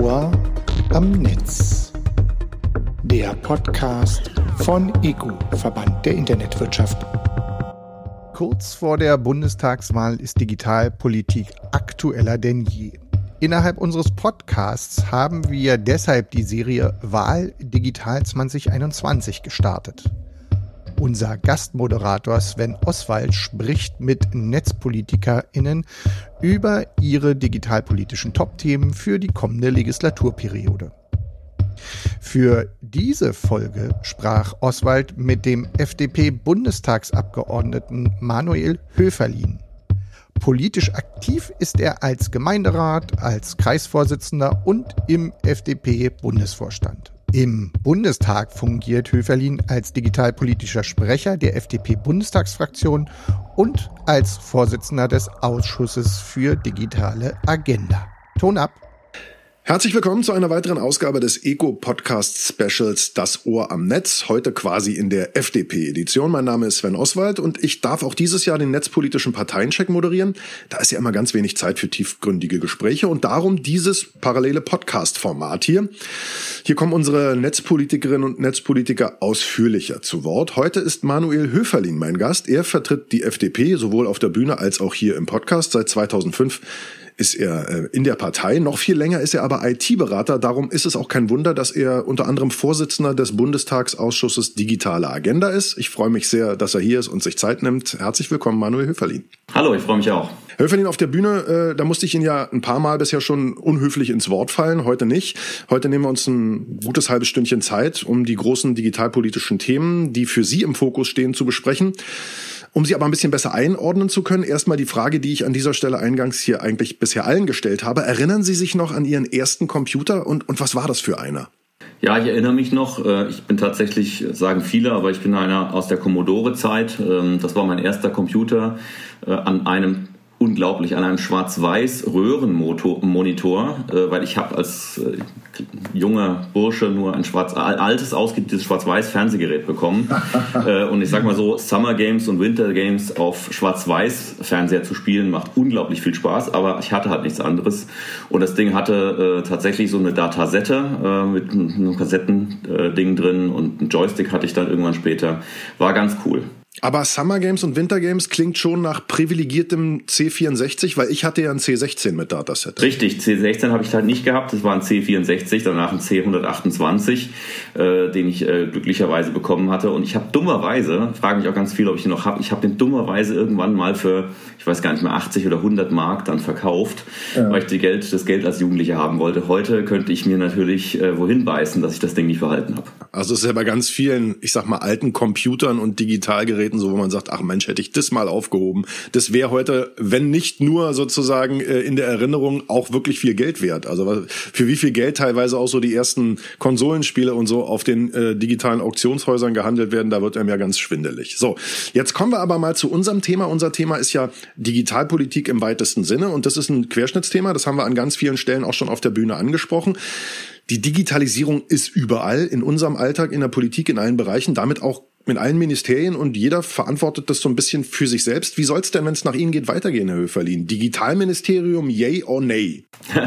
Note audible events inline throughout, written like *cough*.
Ohr am Netz. Der Podcast von EGU, Verband der Internetwirtschaft. Kurz vor der Bundestagswahl ist Digitalpolitik aktueller denn je. Innerhalb unseres Podcasts haben wir deshalb die Serie Wahl Digital 2021 gestartet. Unser Gastmoderator Sven Oswald spricht mit NetzpolitikerInnen über ihre digitalpolitischen Top-Themen für die kommende Legislaturperiode. Für diese Folge sprach Oswald mit dem FDP-Bundestagsabgeordneten Manuel Höferlin. Politisch aktiv ist er als Gemeinderat, als Kreisvorsitzender und im FDP-Bundesvorstand. Im Bundestag fungiert Höferlin als digitalpolitischer Sprecher der FDP-Bundestagsfraktion und als Vorsitzender des Ausschusses für digitale Agenda. Ton ab! Herzlich willkommen zu einer weiteren Ausgabe des Eco-Podcast Specials Das Ohr am Netz, heute quasi in der FDP-Edition. Mein Name ist Sven Oswald und ich darf auch dieses Jahr den netzpolitischen Parteiencheck moderieren. Da ist ja immer ganz wenig Zeit für tiefgründige Gespräche und darum dieses parallele Podcast-Format hier. Hier kommen unsere Netzpolitikerinnen und Netzpolitiker ausführlicher zu Wort. Heute ist Manuel Höferlin mein Gast. Er vertritt die FDP sowohl auf der Bühne als auch hier im Podcast seit 2005 ist er äh, in der Partei. Noch viel länger ist er aber IT-Berater. Darum ist es auch kein Wunder, dass er unter anderem Vorsitzender des Bundestagsausschusses Digitale Agenda ist. Ich freue mich sehr, dass er hier ist und sich Zeit nimmt. Herzlich willkommen, Manuel Höferlin. Hallo, ich freue mich auch. Höferlin auf der Bühne, äh, da musste ich ihn ja ein paar Mal bisher schon unhöflich ins Wort fallen, heute nicht. Heute nehmen wir uns ein gutes halbes Stündchen Zeit, um die großen digitalpolitischen Themen, die für Sie im Fokus stehen, zu besprechen. Um sie aber ein bisschen besser einordnen zu können, erstmal die Frage, die ich an dieser Stelle eingangs hier eigentlich bisher allen gestellt habe. Erinnern Sie sich noch an Ihren ersten Computer und, und was war das für einer? Ja, ich erinnere mich noch. Äh, ich bin tatsächlich, sagen viele, aber ich bin einer aus der Commodore-Zeit. Ähm, das war mein erster Computer äh, an einem unglaublich an einem schwarz-weiß Röhrenmonitor, äh, weil ich habe als junger Bursche nur ein schwarz altes ausgedehntes schwarz-weiß Fernsehgerät bekommen. *laughs* Äh, und ich sag mal so Summer Games und Winter Games auf schwarz-weiß Fernseher zu spielen macht unglaublich viel Spaß, aber ich hatte halt nichts anderes. Und das Ding hatte äh, tatsächlich so eine Datasette äh, mit einem Kassettending drin und ein Joystick hatte ich dann irgendwann später, war ganz cool. Aber Summer Games und Winter Games klingt schon nach privilegiertem C64, weil ich hatte ja ein C16 mit Dataset. Richtig, C16 habe ich halt nicht gehabt. Das war ein C64, danach ein C128, äh, den ich äh, glücklicherweise bekommen hatte. Und ich habe dummerweise, frage mich auch ganz viel, ob ich den noch habe, ich habe den dummerweise irgendwann mal für, ich weiß gar nicht mehr, 80 oder 100 Mark dann verkauft, ja. weil ich die Geld, das Geld als Jugendlicher haben wollte. Heute könnte ich mir natürlich äh, wohin beißen, dass ich das Ding nicht behalten habe. Also es ist ja bei ganz vielen, ich sag mal, alten Computern und Digitalgeräten Geräten, so wo man sagt, ach Mensch, hätte ich das mal aufgehoben. Das wäre heute, wenn nicht nur sozusagen äh, in der Erinnerung, auch wirklich viel Geld wert. Also für wie viel Geld teilweise auch so die ersten Konsolenspiele und so auf den äh, digitalen Auktionshäusern gehandelt werden, da wird einem ja ganz schwindelig. So, jetzt kommen wir aber mal zu unserem Thema. Unser Thema ist ja Digitalpolitik im weitesten Sinne und das ist ein Querschnittsthema. Das haben wir an ganz vielen Stellen auch schon auf der Bühne angesprochen. Die Digitalisierung ist überall in unserem Alltag, in der Politik, in allen Bereichen, damit auch in allen Ministerien und jeder verantwortet das so ein bisschen für sich selbst. Wie soll es denn, wenn es nach Ihnen geht, weitergehen, Herr Höferlin? Digitalministerium, yay or nay? *laughs*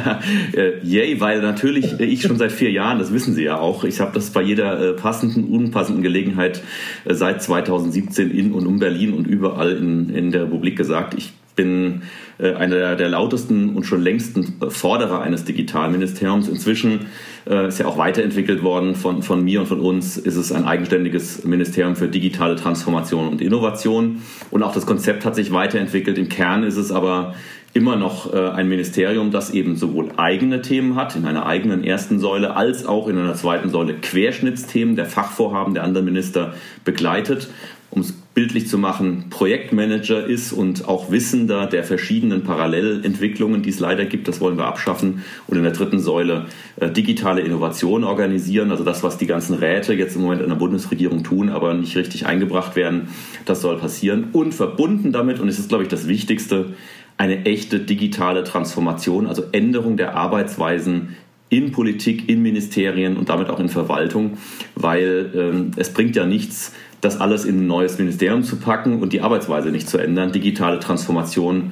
Äh, yay, weil natürlich ich schon seit vier Jahren, das wissen Sie ja auch, ich habe das bei jeder äh, passenden, unpassenden Gelegenheit äh, seit 2017 in und um Berlin und überall in, in der Republik gesagt, ich bin äh, einer der lautesten und schon längsten Forderer eines Digitalministeriums. Inzwischen äh, ist ja auch weiterentwickelt worden von, von mir und von uns, ist es ein eigenständiges Ministerium für digitale Transformation und Innovation. Und auch das Konzept hat sich weiterentwickelt. Im Kern ist es aber immer noch äh, ein Ministerium, das eben sowohl eigene Themen hat, in einer eigenen ersten Säule, als auch in einer zweiten Säule Querschnittsthemen der Fachvorhaben der anderen Minister begleitet um es bildlich zu machen, Projektmanager ist und auch Wissender der verschiedenen Parallelentwicklungen, die es leider gibt, das wollen wir abschaffen. Und in der dritten Säule äh, digitale Innovation organisieren, also das, was die ganzen Räte jetzt im Moment in der Bundesregierung tun, aber nicht richtig eingebracht werden, das soll passieren. Und verbunden damit, und es ist, glaube ich, das Wichtigste, eine echte digitale Transformation, also Änderung der Arbeitsweisen in Politik, in Ministerien und damit auch in Verwaltung, weil ähm, es bringt ja nichts, das alles in ein neues Ministerium zu packen und die Arbeitsweise nicht zu ändern. Digitale Transformation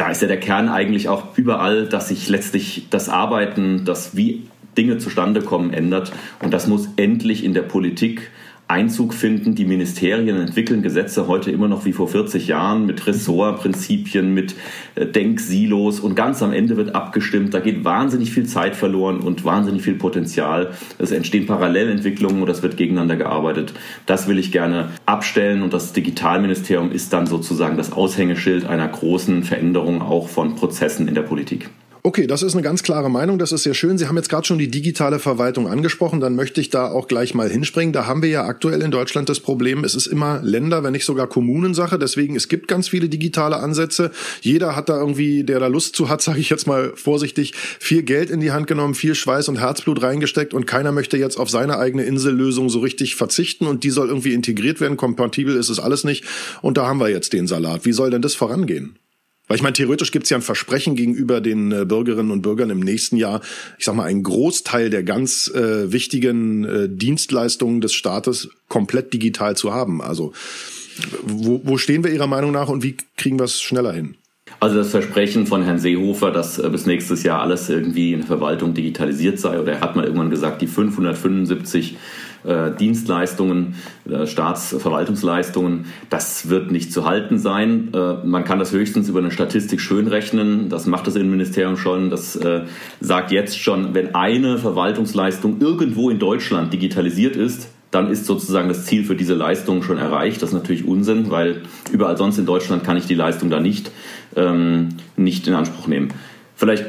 da ist ja der Kern eigentlich auch überall, dass sich letztlich das Arbeiten, das wie Dinge zustande kommen, ändert. Und das muss endlich in der Politik Einzug finden. Die Ministerien entwickeln Gesetze heute immer noch wie vor 40 Jahren mit Ressortprinzipien, mit äh, Denksilos und ganz am Ende wird abgestimmt. Da geht wahnsinnig viel Zeit verloren und wahnsinnig viel Potenzial. Es entstehen Parallelentwicklungen und das wird gegeneinander gearbeitet. Das will ich gerne abstellen und das Digitalministerium ist dann sozusagen das Aushängeschild einer großen Veränderung auch von Prozessen in der Politik. Okay, das ist eine ganz klare Meinung. Das ist sehr schön. Sie haben jetzt gerade schon die digitale Verwaltung angesprochen. Dann möchte ich da auch gleich mal hinspringen. Da haben wir ja aktuell in Deutschland das Problem, es ist immer Länder, wenn nicht sogar Kommunensache. Deswegen, es gibt ganz viele digitale Ansätze. Jeder hat da irgendwie, der da Lust zu hat, *laughs* sage ich jetzt mal vorsichtig, viel Geld in die Hand genommen, viel Schweiß und Herzblut reingesteckt und keiner möchte jetzt auf seine eigene Insellösung so richtig verzichten und die soll irgendwie integriert werden. Kompatibel ist es alles nicht. Und da haben wir jetzt den Salat. Wie soll denn das vorangehen? Weil ich meine, theoretisch gibt es ja ein Versprechen gegenüber den äh, Bürgerinnen und Bürgern im nächsten Jahr, ich sag mal, einen Großteil der ganz äh, wichtigen äh, Dienstleistungen des Staates komplett digital zu haben. Also wo, wo stehen wir Ihrer Meinung nach und wie kriegen wir es schneller hin? Also das Versprechen von Herrn Seehofer, dass äh, bis nächstes Jahr alles irgendwie in der Verwaltung digitalisiert sei, oder er hat mal irgendwann gesagt, die 575 äh, Dienstleistungen, äh, Staatsverwaltungsleistungen, das wird nicht zu halten sein. Äh, man kann das höchstens über eine Statistik schönrechnen. Das macht das Innenministerium schon. Das äh, sagt jetzt schon, wenn eine Verwaltungsleistung irgendwo in Deutschland digitalisiert ist, dann ist sozusagen das Ziel für diese Leistung schon erreicht. Das ist natürlich Unsinn, weil überall sonst in Deutschland kann ich die Leistung da nicht, ähm, nicht in Anspruch nehmen. Vielleicht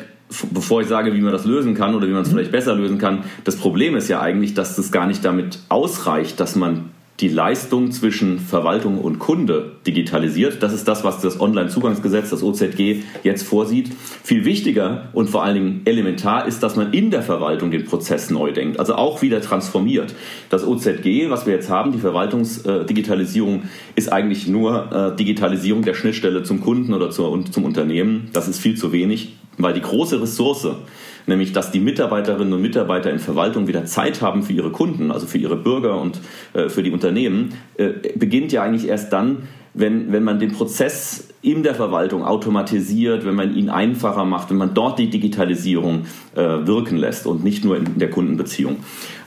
bevor ich sage, wie man das lösen kann oder wie man es vielleicht besser lösen kann, das Problem ist ja eigentlich, dass das gar nicht damit ausreicht, dass man die Leistung zwischen Verwaltung und Kunde digitalisiert. Das ist das, was das Onlinezugangsgesetz, das OZG, jetzt vorsieht. Viel wichtiger und vor allen Dingen elementar ist, dass man in der Verwaltung den Prozess neu denkt, also auch wieder transformiert. Das OZG, was wir jetzt haben, die Verwaltungsdigitalisierung, ist eigentlich nur äh, Digitalisierung der Schnittstelle zum Kunden oder zum Unternehmen. Das ist viel zu wenig. Weil die große Ressource, nämlich dass die Mitarbeiterinnen und Mitarbeiter in Verwaltung wieder Zeit haben für ihre Kunden, also für ihre Bürger und äh, für die Unternehmen, äh, beginnt ja eigentlich erst dann, wenn, wenn man den Prozess in der Verwaltung automatisiert, wenn man ihn einfacher macht, wenn man dort die Digitalisierung äh, wirken lässt und nicht nur in der Kundenbeziehung.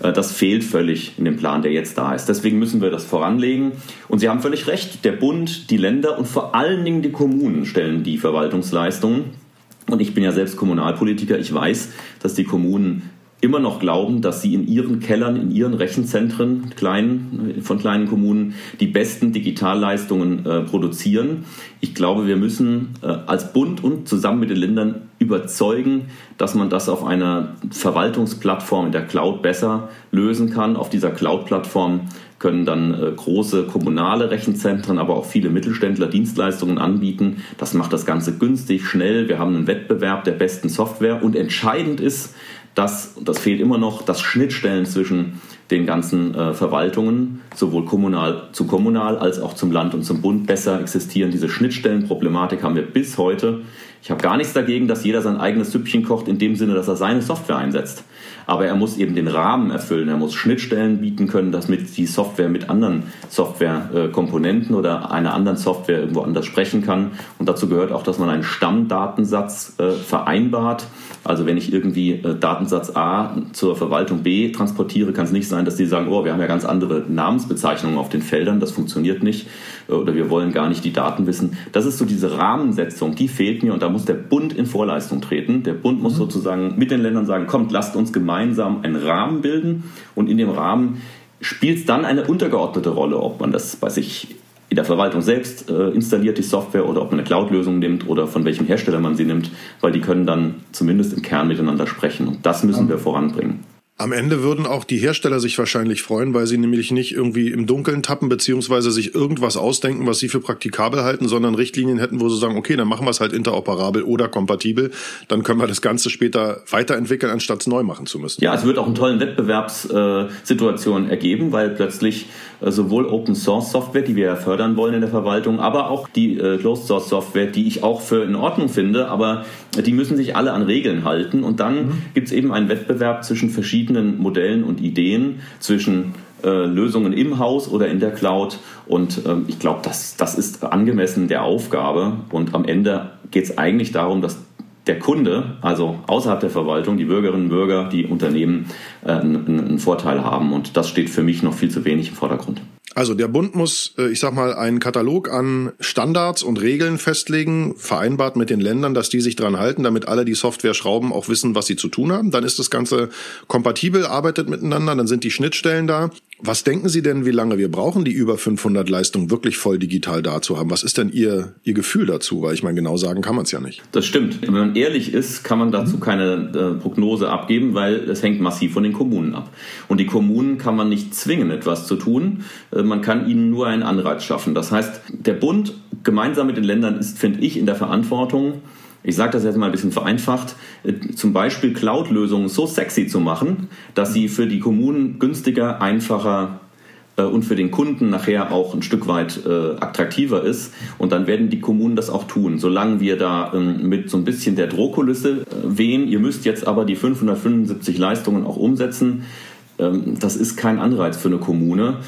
Äh, das fehlt völlig in dem Plan, der jetzt da ist. Deswegen müssen wir das voranlegen. Und Sie haben völlig recht, der Bund, die Länder und vor allen Dingen die Kommunen stellen die Verwaltungsleistungen und ich bin ja selbst Kommunalpolitiker. Ich weiß, dass die Kommunen immer noch glauben, dass sie in ihren Kellern, in ihren Rechenzentren kleinen, von kleinen Kommunen die besten Digitalleistungen äh, produzieren. Ich glaube, wir müssen äh, als Bund und zusammen mit den Ländern überzeugen, dass man das auf einer Verwaltungsplattform in der Cloud besser lösen kann. Auf dieser Cloud-Plattform können dann äh, große kommunale Rechenzentren, aber auch viele Mittelständler Dienstleistungen anbieten. Das macht das Ganze günstig, schnell. Wir haben einen Wettbewerb der besten Software und entscheidend ist, dass, das fehlt immer noch, dass Schnittstellen zwischen den ganzen äh, Verwaltungen, sowohl kommunal zu kommunal als auch zum Land und zum Bund besser existieren. Diese Schnittstellenproblematik haben wir bis heute. Ich habe gar nichts dagegen, dass jeder sein eigenes Süppchen kocht, in dem Sinne, dass er seine Software einsetzt aber er muss eben den Rahmen erfüllen. Er muss Schnittstellen bieten können, dass mit die Software mit anderen Softwarekomponenten oder einer anderen Software irgendwo anders sprechen kann. Und dazu gehört auch, dass man einen Stammdatensatz äh, vereinbart. Also wenn ich irgendwie äh, Datensatz A zur Verwaltung B transportiere, kann es nicht sein, dass die sagen, oh, wir haben ja ganz andere Namensbezeichnungen auf den Feldern, das funktioniert nicht äh, oder wir wollen gar nicht die Daten wissen. Das ist so diese Rahmensetzung, die fehlt mir und da muss der Bund in Vorleistung treten. Der Bund muss mhm. sozusagen mit den Ländern sagen, kommt, lasst uns gemeinsam einen Rahmen bilden und in dem Rahmen spielt es dann eine untergeordnete Rolle, ob man das bei sich in der Verwaltung selbst äh, installiert, die Software, oder ob man eine Cloud-Lösung nimmt oder von welchem Hersteller man sie nimmt, weil die können dann zumindest im Kern miteinander sprechen und das müssen wir voranbringen. Am Ende würden auch die Hersteller sich wahrscheinlich freuen, weil sie nämlich nicht irgendwie im Dunkeln tappen, beziehungsweise sich irgendwas ausdenken, was sie für praktikabel halten, sondern Richtlinien hätten, wo sie sagen, okay, dann machen wir es halt interoperabel oder kompatibel, dann können wir das Ganze später weiterentwickeln, anstatt es neu machen zu müssen. Ja, es wird auch eine tolle Wettbewerbssituation ergeben, weil plötzlich äh, sowohl Open Source Software, die wir ja fördern wollen in der Verwaltung, aber auch die äh, Closed Source Software, die ich auch für in Ordnung finde, aber die müssen sich alle an Regeln halten und dann mhm. gibt es eben einen Wettbewerb zwischen verschiedenen Modellen und Ideen zwischen äh, Lösungen im Haus oder in der Cloud. Und ähm, ich glaube, das, das ist angemessen der Aufgabe. Und am Ende geht es eigentlich darum, dass der Kunde, also außerhalb der Verwaltung, die Bürgerinnen und Bürger, die Unternehmen äh, einen, einen Vorteil haben. Und das steht für mich noch viel zu wenig im Vordergrund. Also der Bund muss, äh, ich sag mal, einen Katalog an Standards und Regeln festlegen, vereinbart mit den Ländern, dass die sich dran halten, damit alle die Software schrauben, auch wissen, was sie zu tun haben. Dann ist das Ganze kompatibel, arbeitet miteinander, dann sind die Schnittstellen da. Was denken Sie denn, wie lange wir brauchen, die über 500 Leistungen wirklich voll digital da zu haben? Was ist denn Ihr, Ihr Gefühl dazu? Weil ich meine, genau sagen kann man es ja nicht. Das stimmt. Wenn man ehrlich ist, kann man dazu keine äh, Prognose abgeben, weil es hängt massiv von den Kommunen ab. Und die Kommunen kann man nicht zwingen, etwas zu tun. Äh, man kann ihnen nur einen Anreiz schaffen. Das heißt, der Bund gemeinsam mit den Ländern ist, finde ich, in der Verantwortung, ich sage das jetzt mal ein bisschen vereinfacht, äh, zum Beispiel Cloud-Lösungen so sexy zu machen, dass sie für die Kommunen günstiger, einfacher äh, und für den Kunden nachher auch ein Stück weit äh, attraktiver ist. Und dann werden die Kommunen das auch tun. Solange wir da ähm, mit so ein bisschen der Drohkulisse äh, wehen, ihr müsst jetzt aber die 575 Leistungen auch umsetzen, das ist kein Anreiz für eine Kommune.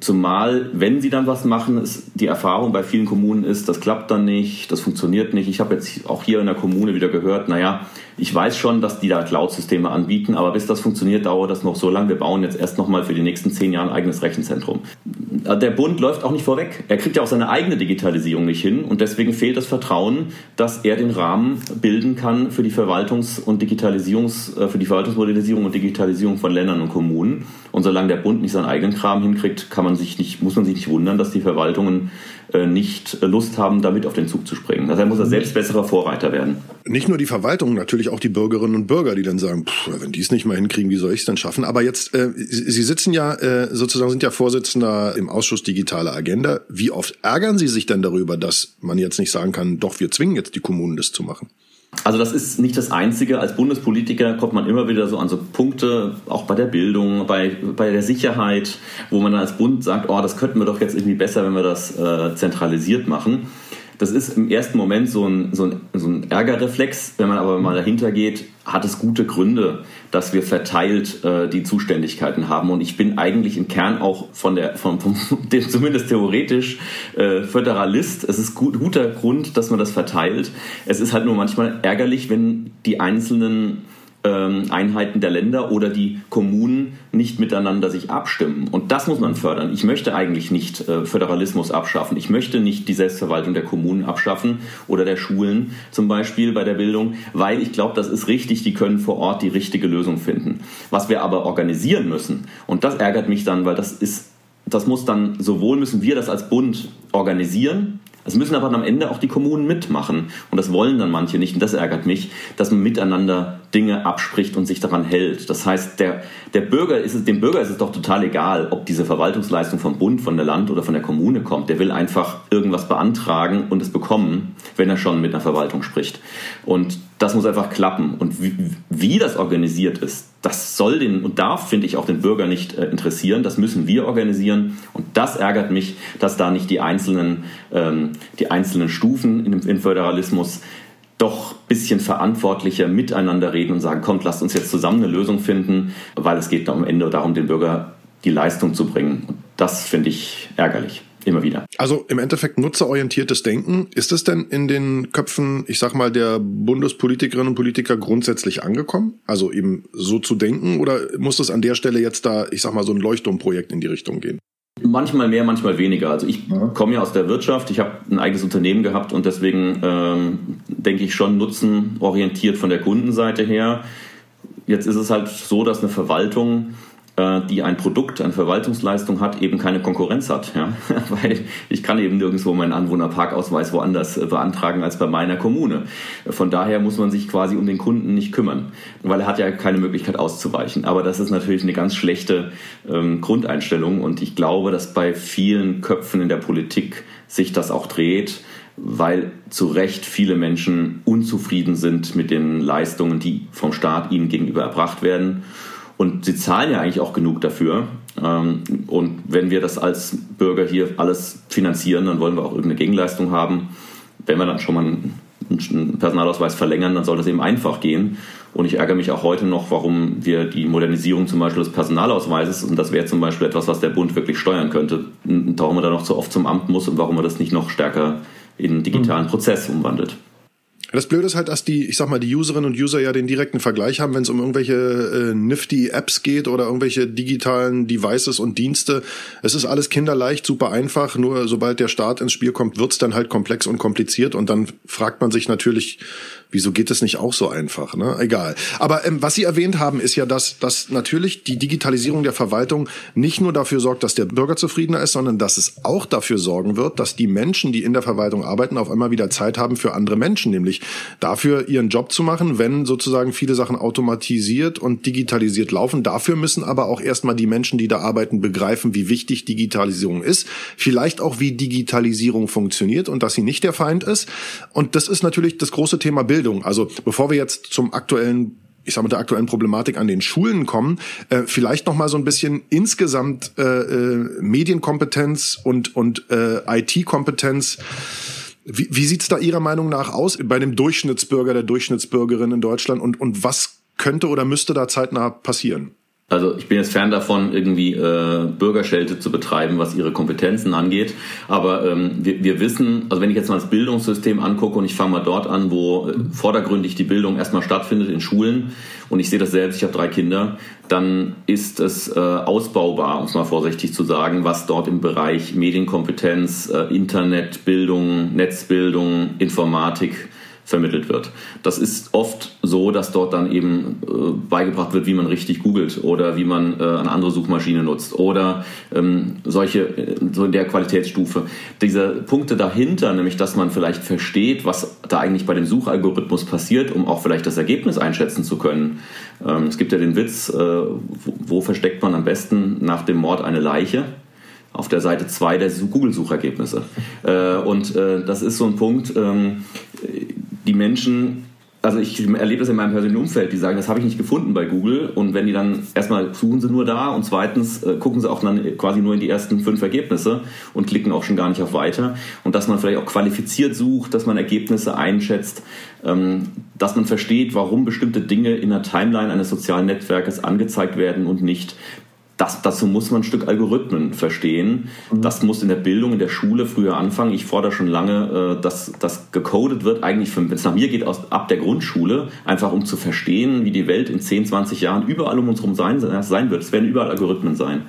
Zumal, wenn sie dann was machen, ist die Erfahrung bei vielen Kommunen ist, das klappt dann nicht, das funktioniert nicht. Ich habe jetzt auch hier in der Kommune wieder gehört, naja, ich weiß schon, dass die da Cloud-Systeme anbieten, aber bis das funktioniert, dauert das noch so lange. Wir bauen jetzt erst nochmal für die nächsten zehn Jahre ein eigenes Rechenzentrum. Der Bund läuft auch nicht vorweg. Er kriegt ja auch seine eigene Digitalisierung nicht hin und deswegen fehlt das Vertrauen, dass er den Rahmen bilden kann für die Verwaltungs- und Digitalisierungs-, äh, für die Verwaltungsmodellisierung und Digitalisierung von Ländern und Kommunen. Und solange der Bund nicht seinen eigenen Kram hinkriegt, kann man sich nicht, muss man sich nicht wundern, dass die Verwaltungen äh, nicht Lust haben, damit auf den Zug zu springen. Also er muss er selbst besserer Vorreiter werden. Nicht nur die Verwaltung, natürlich auch die Bürgerinnen und Bürger, die dann sagen, pff, wenn die es nicht mal hinkriegen, wie soll ich es denn schaffen? Aber jetzt, äh, Sie sitzen ja äh, sozusagen, sind ja Vorsitzender im Ausschuss Digitale Agenda. Wie oft ärgern Sie sich denn darüber, dass man jetzt nicht sagen kann, doch, wir zwingen jetzt die Kommunen, das zu machen? Also das ist nicht das Einzige. Als Bundespolitiker kommt man immer wieder so an so Punkte, auch bei der Bildung, bei, bei der Sicherheit, wo man dann als Bund sagt, oh, das könnten wir doch jetzt irgendwie besser, wenn wir das äh, zentralisiert machen. Das ist im ersten Moment so ein, so ein, so ein Ärgerreflex. Wenn man aber mal dahinter geht, hat es gute Gründe, dass wir verteilt äh, die Zuständigkeiten haben. Und ich bin eigentlich im Kern auch von der, von, von *laughs* zumindest theoretisch äh, Föderalist. Es ist gut, guter Grund, dass man das verteilt. Es ist halt nur manchmal ärgerlich, wenn die einzelnen ähm, Einheiten der Länder oder die Kommunen nicht miteinander sich abstimmen. Und das muss man fördern. Ich möchte eigentlich nicht äh, Föderalismus abschaffen. Ich möchte nicht die Selbstverwaltung der Kommunen abschaffen oder der Schulen zum Beispiel bei der Bildung, weil ich glaube, das ist richtig. Die können vor Ort die richtige Lösung finden. Was wir aber organisieren müssen, und das ärgert mich dann, weil das ist das muss dann sowohl müssen wir das als Bund organisieren, es müssen aber am Ende auch die Kommunen mitmachen. Und das wollen dann manche nicht. Und das ärgert mich, dass man miteinander Dinge abspricht und sich daran hält. Das heißt, der, der Bürger ist es, dem Bürger ist es doch total egal, ob diese Verwaltungsleistung vom Bund, von der Land oder von der Kommune kommt. Der will einfach irgendwas beantragen und es bekommen, wenn er schon mit einer Verwaltung spricht. Und das muss einfach klappen. Und wie, wie das organisiert ist, das soll den und darf, finde ich, auch den Bürger nicht äh, interessieren. Das müssen wir organisieren. Und das ärgert mich, dass da nicht die einzelnen, ähm, die einzelnen Stufen im, im Föderalismus doch ein bisschen verantwortlicher miteinander reden und sagen, kommt, lasst uns jetzt zusammen eine Lösung finden, weil es geht am Ende darum, den Bürger die Leistung zu bringen. Und das finde ich ärgerlich. Immer wieder. Also im Endeffekt nutzerorientiertes Denken. Ist es denn in den Köpfen, ich sag mal, der Bundespolitikerinnen und Politiker grundsätzlich angekommen? Also eben so zu denken oder muss es an der Stelle jetzt da, ich sag mal, so ein Leuchtturmprojekt in die Richtung gehen? Manchmal mehr, manchmal weniger. Also ich ja. komme ja aus der Wirtschaft, ich habe ein eigenes Unternehmen gehabt und deswegen ähm, denke ich schon nutzenorientiert von der Kundenseite her. Jetzt ist es halt so, dass eine Verwaltung äh, die ein Produkt, eine Verwaltungsleistung hat, eben keine Konkurrenz hat. Ja? *laughs* Weil ich kann eben nirgendwo meinen Anwohnerparkausweis woanders äh, beantragen als bei meiner Kommune. Von daher muss man sich quasi um den Kunden nicht kümmern, weil er hat ja keine Möglichkeit auszuweichen. Aber das ist natürlich eine ganz schlechte ähm, Grundeinstellung und ich glaube, dass bei vielen Köpfen in der Politik sich das auch dreht weil zu Recht viele Menschen unzufrieden sind mit den Leistungen, die vom Staat ihnen gegenüber erbracht werden und sie zahlen ja eigentlich auch genug dafür. Ähm, und wenn wir das als Bürger hier alles finanzieren, dann wollen wir auch irgendeine Gegenleistung haben. Wenn wir dann schon mal ein einen Personalausweis verlängern, dann soll das eben einfach gehen. Und ich ärgere mich auch heute noch, warum wir die Modernisierung zum Beispiel des Personalausweises, und das wäre zum Beispiel etwas, was der Bund wirklich steuern könnte, warum er da noch zu oft zum Amt muss und warum er das nicht noch stärker in einen digitalen Prozess umwandelt. Das Blöde ist halt, dass die, ich sag mal, die Userinnen und User ja den direkten Vergleich haben, wenn es um irgendwelche äh, nifty Apps geht oder irgendwelche digitalen Devices und Dienste. Es ist alles kinderleicht, super einfach. Nur sobald der Start ins Spiel kommt, wird's dann halt komplex und kompliziert. Und dann fragt man sich natürlich, Wieso geht es nicht auch so einfach? Ne? Egal. Aber ähm, was Sie erwähnt haben, ist ja, dass, dass natürlich die Digitalisierung der Verwaltung nicht nur dafür sorgt, dass der Bürger zufriedener ist, sondern dass es auch dafür sorgen wird, dass die Menschen, die in der Verwaltung arbeiten, auf einmal wieder Zeit haben für andere Menschen, nämlich dafür ihren Job zu machen, wenn sozusagen viele Sachen automatisiert und digitalisiert laufen. Dafür müssen aber auch erstmal die Menschen, die da arbeiten, begreifen, wie wichtig Digitalisierung ist, vielleicht auch wie Digitalisierung funktioniert und dass sie nicht der Feind ist. Und das ist natürlich das große Thema Bildung. Bildung. Also bevor wir jetzt zum aktuellen ich sage mit der aktuellen Problematik an den Schulen kommen, äh, vielleicht noch mal so ein bisschen insgesamt äh, äh, Medienkompetenz und und äh, IT-Kompetenz. Wie, wie sieht's da Ihrer Meinung nach aus bei dem Durchschnittsbürger, der Durchschnittsbürgerin in Deutschland und und was könnte oder müsste da zeitnah passieren? Also ich bin jetzt fern davon, irgendwie äh, Bürgerschelte zu betreiben, was ihre Kompetenzen angeht. Aber ähm, wir, wir wissen, also wenn ich jetzt mal das Bildungssystem angucke und ich fange mal dort an, wo äh, vordergründig die Bildung erstmal stattfindet in Schulen und ich sehe das selbst, ich habe drei Kinder, dann ist es äh, ausbaubar, um es mal vorsichtig zu sagen, was dort im Bereich Medienkompetenz, äh, Internetbildung, Netzbildung, Informatik vermittelt wird. Das ist oft so, dass dort dann eben äh, beigebracht wird, wie man richtig googelt oder wie man äh, eine andere Suchmaschine nutzt oder ähm, solche, äh, so in der Qualitätsstufe. Diese Punkte dahinter, nämlich dass man vielleicht versteht, was da eigentlich bei dem Suchalgorithmus passiert, um auch vielleicht das Ergebnis einschätzen zu können. Ähm, es gibt ja den Witz, äh, wo, wo versteckt man am besten nach dem Mord eine Leiche? auf der Seite 2 der Google-Suchergebnisse. Äh, und äh, das ist so ein Punkt, ähm, die Menschen, also ich erlebe das in meinem persönlichen Umfeld, die sagen, das habe ich nicht gefunden bei Google. Und wenn die dann erstmal suchen sie nur da und zweitens äh, gucken sie auch dann quasi nur in die ersten fünf Ergebnisse und klicken auch schon gar nicht auf weiter. Und dass man vielleicht auch qualifiziert sucht, dass man Ergebnisse einschätzt, ähm, dass man versteht, warum bestimmte Dinge in der Timeline eines sozialen Netzwerkes angezeigt werden und nicht das, dazu muss man ein Stück Algorithmen verstehen. Mhm. Das muss in der Bildung, in der Schule früher anfangen. Ich fordere schon lange, äh, dass das gecodet wird, eigentlich, wenn es nach mir geht, aus, ab der Grundschule, einfach um zu verstehen, wie die Welt in 10, 20 Jahren überall um uns herum sein, sein wird. Es werden überall Algorithmen sein.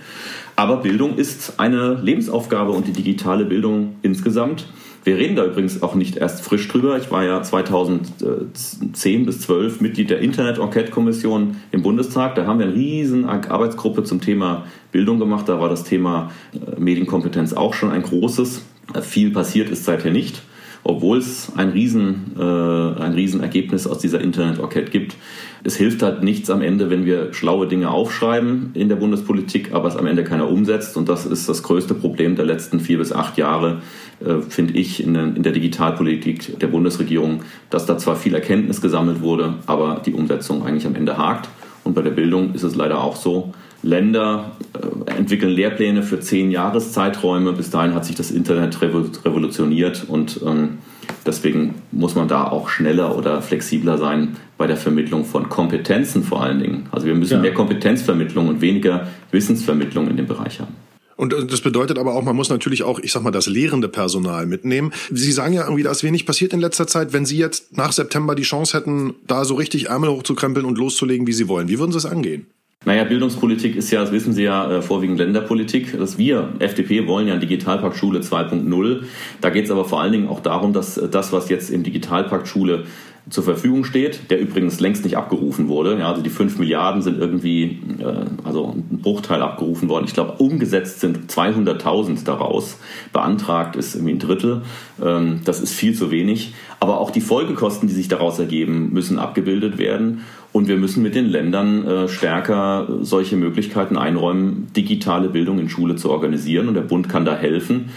Aber Bildung ist eine Lebensaufgabe und die digitale Bildung insgesamt wir reden da übrigens auch nicht erst frisch drüber. Ich war ja 2010 bis 12 Mitglied der Internet-Enquete-Kommission im Bundestag. Da haben wir eine riesen Arbeitsgruppe zum Thema Bildung gemacht. Da war das Thema äh, Medienkompetenz auch schon ein großes. Viel passiert ist seither nicht obwohl es ein, Riesen, äh, ein Riesenergebnis aus dieser Internet-Enquete gibt. Es hilft halt nichts am Ende, wenn wir schlaue Dinge aufschreiben in der Bundespolitik, aber es am Ende keiner umsetzt. Und das ist das größte Problem der letzten vier bis acht Jahre, äh, finde ich, in, in der Digitalpolitik der Bundesregierung, dass da zwar viel Erkenntnis gesammelt wurde, aber die Umsetzung eigentlich am Ende hakt. Und bei der Bildung ist es leider auch so. Länder äh, entwickeln Lehrpläne für zehn Jahreszeiträume. Bis dahin hat sich das Internet revolutioniert und ähm, deswegen muss man da auch schneller oder flexibler sein bei der Vermittlung von Kompetenzen vor allen Dingen. Also wir müssen ja. mehr Kompetenzvermittlung und weniger Wissensvermittlung in dem Bereich haben. Und das bedeutet aber auch, man muss natürlich auch, ich sag mal, das lehrende Personal mitnehmen. Sie sagen ja irgendwie, da ist wenig passiert in letzter Zeit. Wenn Sie jetzt nach September die Chance hätten, da so richtig Ärmel hochzukrempeln und loszulegen, wie Sie wollen, wie würden Sie es angehen? Naja, Bildungspolitik ist ja, das wissen Sie ja, äh, vorwiegend Länderpolitik. Dass wir, FDP, wollen ja einen Digitalpakt Schule 2.0. Da geht es aber vor allen Dingen auch darum, dass das, was jetzt im Digitalpakt Schule zur Verfügung steht, der übrigens längst nicht abgerufen wurde. Ja, also die 5 Milliarden sind irgendwie, äh, also ein Bruchteil abgerufen worden. Ich glaube, umgesetzt sind 200.000 daraus. Beantragt ist irgendwie ein Drittel. Ähm, das ist viel zu wenig. Aber auch die Folgekosten, die sich daraus ergeben, müssen abgebildet werden. Und wir müssen mit den Ländern äh, stärker solche Möglichkeiten einräumen, digitale Bildung in Schule zu organisieren. Und der Bund kann da helfen.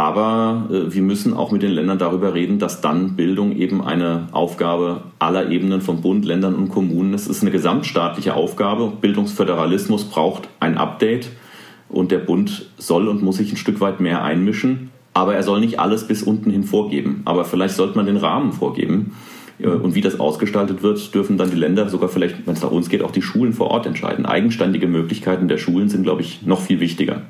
Aber äh, wir müssen auch mit den Ländern darüber reden, dass dann Bildung eben eine Aufgabe aller Ebenen von Bund, Ländern und Kommunen ist. Es ist eine gesamtstaatliche Aufgabe. Bildungsföderalismus braucht ein Update und der Bund soll und muss sich ein Stück weit mehr einmischen. aber er soll nicht alles bis unten hin vorgeben. Aber vielleicht sollte man den Rahmen vorgeben. Äh, und wie das ausgestaltet wird, dürfen dann die Länder, sogar vielleicht, wenn es nach uns geht, auch die Schulen vor Ort entscheiden. Eigenständige Möglichkeiten der Schulen sind, glaube ich, noch viel wichtiger.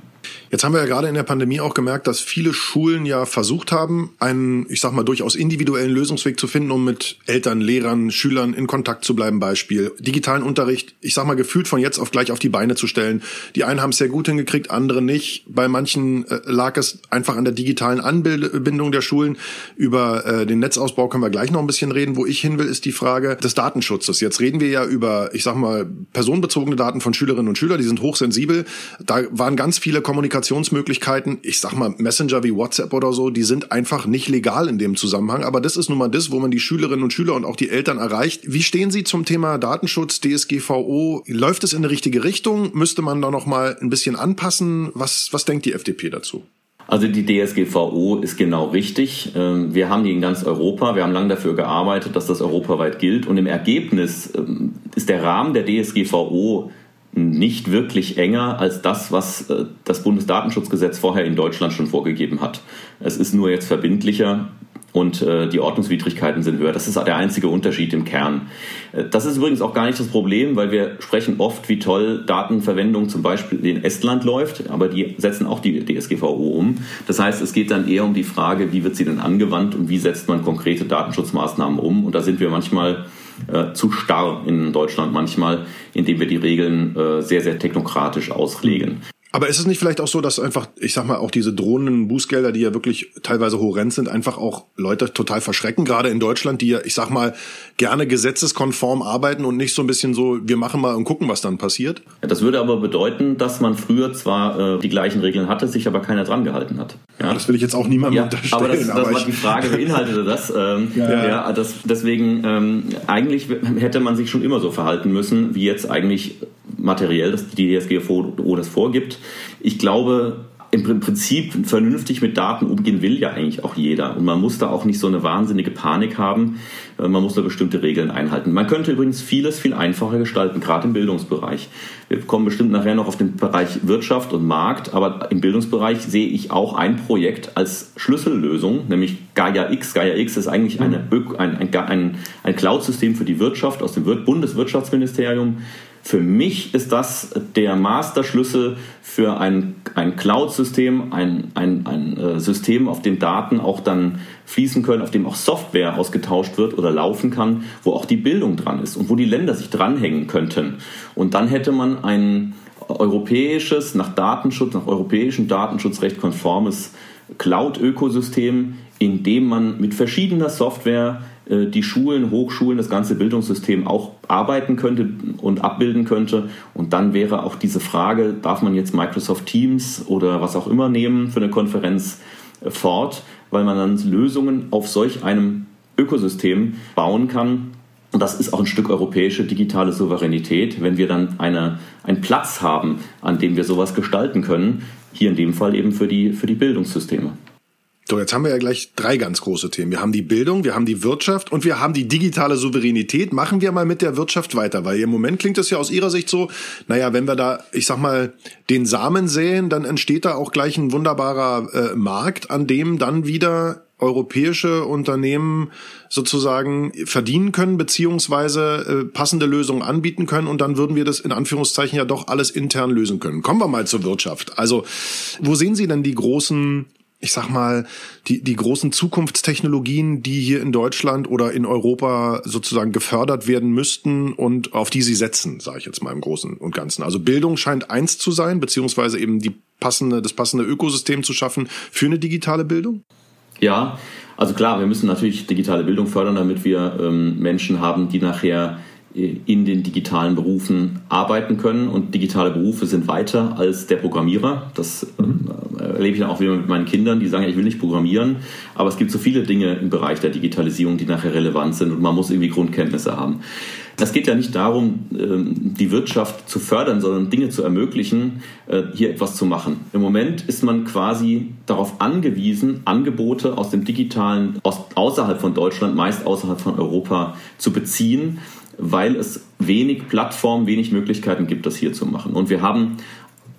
Jetzt haben wir ja gerade in der Pandemie auch gemerkt, dass viele Schulen ja versucht haben, einen, ich sag mal, durchaus individuellen Lösungsweg zu finden, um mit Eltern, Lehrern, Schülern in Kontakt zu bleiben. Beispiel digitalen Unterricht, ich sag mal, gefühlt von jetzt auf gleich auf die Beine zu stellen. Die einen haben es sehr gut hingekriegt, andere nicht. Bei manchen äh, lag es einfach an der digitalen Anbindung der Schulen. Über äh, den Netzausbau können wir gleich noch ein bisschen reden. Wo ich hin will, ist die Frage des Datenschutzes. Jetzt reden wir ja über, ich sag mal, personenbezogene Daten von Schülerinnen und Schülern. Die sind hochsensibel. Da waren ganz viele Kommunikationen Kommunikationsmöglichkeiten, ich sag mal Messenger wie WhatsApp oder so, die sind einfach nicht legal in dem Zusammenhang. Aber das ist nun mal das, wo man die Schülerinnen und Schüler und auch die Eltern erreicht. Wie stehen Sie zum Thema Datenschutz, DSGVO? Läuft es in eine richtige Richtung? Müsste man da noch mal ein bisschen anpassen? Was, was denkt die FDP dazu? Also die DSGVO ist genau richtig. Ähm, wir haben die in ganz Europa. Wir haben lange dafür gearbeitet, dass das europaweit gilt. Und im Ergebnis ähm, ist der Rahmen der DSGVO nicht wirklich enger als das, was äh, das Bundesdatenschutzgesetz vorher in Deutschland schon vorgegeben hat. Es ist nur jetzt verbindlicher und äh, die Ordnungswidrigkeiten sind höher. Das ist der einzige Unterschied im Kern. Äh, das ist übrigens auch gar nicht das Problem, weil wir sprechen oft, wie toll Datenverwendung zum Beispiel in Estland läuft, aber die setzen auch die DSGVO um. Das heißt, es geht dann eher um die Frage, wie wird sie denn angewandt und wie setzt man konkrete Datenschutzmaßnahmen um. Und da sind wir manchmal äh, zu starr in Deutschland manchmal, indem wir die Regeln äh, sehr, sehr technokratisch auslegen. Aber ist es nicht vielleicht auch so, dass einfach, ich sag mal, auch diese drohenden Bußgelder, die ja wirklich teilweise horrend sind, einfach auch Leute total verschrecken, gerade in Deutschland, die ja, ich sag mal, gerne gesetzeskonform arbeiten und nicht so ein bisschen so, wir machen mal und gucken, was dann passiert? Ja, das würde aber bedeuten, dass man früher zwar äh, die gleichen Regeln hatte, sich aber keiner dran gehalten hat. Ja? Das will ich jetzt auch niemandem ja, unterstellen. Aber das, das aber war die Frage, beinhaltete das? Ähm, ja, ja. das, deswegen, ähm, eigentlich hätte man sich schon immer so verhalten müssen, wie jetzt eigentlich materiell dass die DSGVO das vorgibt. Ich glaube, im Prinzip vernünftig mit Daten umgehen will ja eigentlich auch jeder. Und man muss da auch nicht so eine wahnsinnige Panik haben. Äh, man muss da bestimmte Regeln einhalten. Man könnte übrigens vieles viel einfacher gestalten, gerade im Bildungsbereich. Wir kommen bestimmt nachher noch auf den Bereich Wirtschaft und Markt, aber im Bildungsbereich sehe ich auch ein Projekt als Schlüssellösung, nämlich Gaia X. Gaia X ist eigentlich eine, ein, ein, ein, ein Cloud-System für die Wirtschaft aus dem Bundeswirtschaftsministerium für mich ist das der Masterschlüssel für ein, ein Cloud-System, ein, ein, ein äh, System, auf dem Daten auch dann fließen können, auf dem auch Software ausgetauscht wird oder laufen kann, wo auch die Bildung dran ist und wo die Länder sich dranhängen könnten. Und dann hätte man ein europäisches, nach Datenschutz, nach europäischem Datenschutzrecht konformes Cloud-Ökosystem, in dem man mit verschiedener Software die Schulen, Hochschulen, das ganze Bildungssystem auch arbeiten könnte und abbilden könnte. Und dann wäre auch diese Frage, darf man jetzt Microsoft Teams oder was auch immer nehmen für eine Konferenz äh, fort, weil man dann Lösungen auf solch einem Ökosystem bauen kann. Und das ist auch ein Stück europäische digitale Souveränität, wenn wir dann eine, einen Platz haben, an dem wir sowas gestalten können. Hier in dem Fall eben für die, für die Bildungssysteme. So, jetzt haben wir ja gleich drei ganz große Themen. Wir haben die Bildung, wir haben die Wirtschaft und wir haben die digitale Souveränität. Machen wir mal mit der Wirtschaft weiter, weil im Moment klingt es ja aus Ihrer Sicht so, naja, wenn wir da, ich sag mal, den Samen säen, dann entsteht da auch gleich ein wunderbarer äh, Markt, an dem dann wieder europäische Unternehmen sozusagen verdienen können, beziehungsweise äh, passende Lösungen anbieten können und dann würden wir das in Anführungszeichen ja doch alles intern lösen können. Kommen wir mal zur Wirtschaft. Also, wo sehen Sie denn die großen ich sag mal, die, die großen Zukunftstechnologien, die hier in Deutschland oder in Europa sozusagen gefördert werden müssten und auf die sie setzen, sage ich jetzt mal im Großen und Ganzen. Also Bildung scheint eins zu sein, beziehungsweise eben die passende, das passende Ökosystem zu schaffen für eine digitale Bildung? Ja, also klar, wir müssen natürlich digitale Bildung fördern, damit wir ähm, Menschen haben, die nachher in den digitalen Berufen arbeiten können. Und digitale Berufe sind weiter als der Programmierer. Das äh, erlebe ich dann auch wieder mit meinen Kindern, die sagen, ich will nicht programmieren. Aber es gibt so viele Dinge im Bereich der Digitalisierung, die nachher relevant sind und man muss irgendwie Grundkenntnisse haben. Es geht ja nicht darum, ähm, die Wirtschaft zu fördern, sondern Dinge zu ermöglichen, äh, hier etwas zu machen. Im Moment ist man quasi darauf angewiesen, Angebote aus dem digitalen, außerhalb von Deutschland, meist außerhalb von Europa zu beziehen weil es wenig Plattformen, wenig Möglichkeiten gibt, das hier zu machen. Und wir haben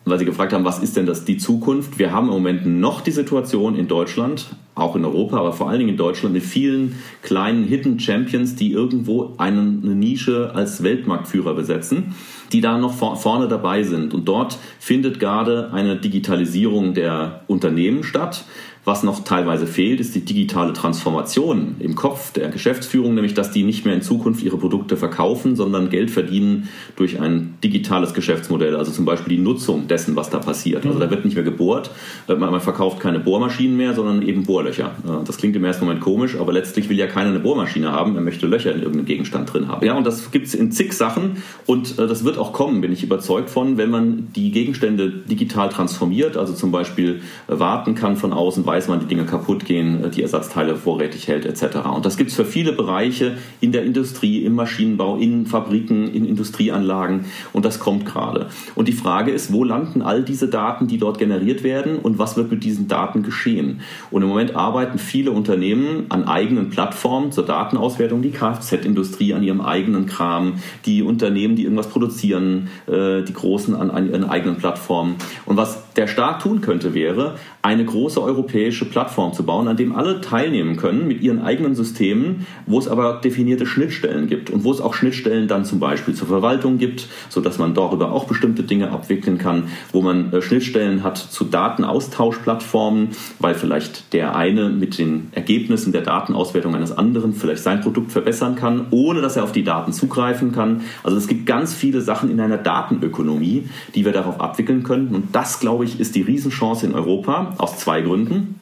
weil Sie gefragt haben, was ist denn das die Zukunft? Wir haben im Moment noch die Situation in Deutschland, auch in Europa, aber vor allen Dingen in Deutschland mit vielen kleinen Hidden Champions, die irgendwo eine, Nische als Weltmarktführer besetzen, die da noch vor, vorne dabei sind. Und dort findet gerade eine Digitalisierung der Unternehmen statt. Was noch teilweise fehlt, ist die digitale Transformation im Kopf der Geschäftsführung, nämlich dass die nicht mehr in Zukunft ihre Produkte verkaufen, sondern Geld verdienen durch ein digitales Geschäftsmodell, also zum Beispiel die Nutzung dessen, was da passiert. Also da wird nicht mehr gebohrt, äh, man verkauft keine Bohrmaschinen mehr, sondern eben Bohrlöcher. Äh, das klingt im ersten Moment komisch, aber letztlich will ja keiner eine Bohrmaschine haben, er möchte Löcher in irgendeinem Gegenstand drin haben. Ja, und das gibt es in zig Sachen und äh, das wird auch kommen, bin ich überzeugt von, wenn man die Gegenstände digital transformiert, also zum Beispiel warten kann von außen, weiß, wann die Dinge kaputt gehen, äh, die Ersatzteile vorrätig hält etc. Und das gibt es für viele Bereiche in der Industrie, im Maschinenbau, in Fabriken, in Industrieanlagen und das kommt gerade. Und die Frage ist, wo landen all diese Daten, die dort generiert werden und was wird mit diesen Daten geschehen? Und im Moment arbeiten viele Unternehmen an eigenen Plattformen zur Datenauswertung, die Kfz-Industrie an ihrem eigenen Kram, die Unternehmen, die irgendwas produzieren, äh, die Großen an, an ihren eigenen Plattformen. Und was der Staat tun könnte, wäre, eine große europäische Plattform zu bauen, an dem alle teilnehmen können mit ihren eigenen Systemen, wo es aber definierte Schnittstellen gibt und wo es auch Schnittstellen dann zum Beispiel zur Verwaltung gibt, sodass man darüber auch bestimmte Dinge abwickeln kann, wo man äh, Schnittstellen hat zu Datenaustauschplattformen, weil vielleicht der eine mit den Ergebnissen der Datenauswertung eines anderen vielleicht sein Produkt verbessern kann, ohne dass er auf die Daten zugreifen kann. Also es gibt ganz viele Sachen in einer Datenökonomie, die wir darauf abwickeln können und das, glaube ich, ist die Riesenchance in Europa aus zwei Gründen.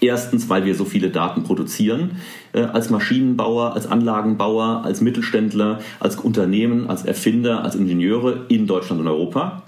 Erstens, weil wir so viele Daten produzieren, äh, als Maschinenbauer, als Anlagenbauer, als Mittelständler, als Unternehmen, als Erfinder, als Ingenieure in Deutschland und Europa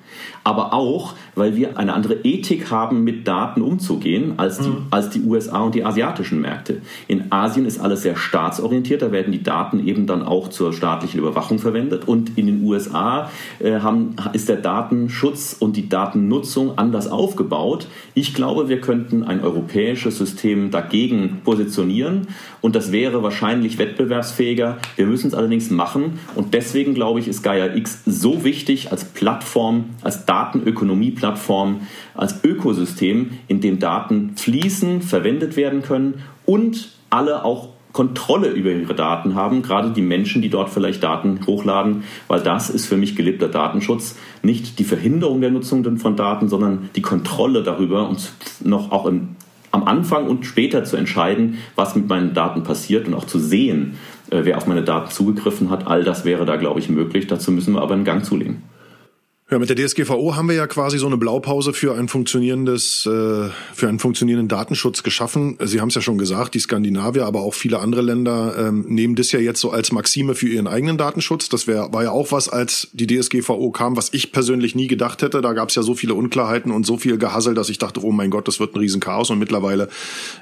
aber auch, weil wir eine andere Ethik haben, mit Daten umzugehen, als die, mhm. als die USA und die asiatischen Märkte. In Asien ist alles sehr staatsorientiert, da werden die Daten eben dann auch zur staatlichen Überwachung verwendet und in den USA äh, haben, ist der Datenschutz und die Datennutzung anders aufgebaut. Ich glaube, wir könnten ein europäisches System dagegen positionieren und das wäre wahrscheinlich wettbewerbsfähiger. Wir müssen es allerdings machen und deswegen glaube ich, ist Gaia X so wichtig als Plattform, als Datenökonomie-Plattform, als Ökosystem, in dem Daten fließen, verwendet werden können und alle auch Kontrolle über ihre Daten haben, gerade die Menschen, die dort vielleicht Daten hochladen, weil das ist für mich gelebter Datenschutz, nicht die Verhinderung der Nutzung von Daten, sondern die Kontrolle darüber und noch auch im, am Anfang und später zu entscheiden, was mit meinen Daten passiert und auch zu sehen, äh, wer auf meine Daten zugegriffen hat. All das wäre da, glaube ich, möglich. Dazu müssen wir aber einen Gang zulegen. Ja, mit der DSGVO haben wir ja quasi so eine Blaupause für ein funktionierendes, äh, für einen funktionierenden Datenschutz geschaffen. Sie haben es ja schon gesagt, die Skandinavier, aber auch viele andere Länder ähm, nehmen das ja jetzt so als Maxime für ihren eigenen Datenschutz. Das wär, war ja auch was, als die DSGVO kam, was ich persönlich nie gedacht hätte. Da gab es ja so viele Unklarheiten und so viel Gehassel, dass ich dachte, oh mein Gott, das wird ein Riesenchaos. Und mittlerweile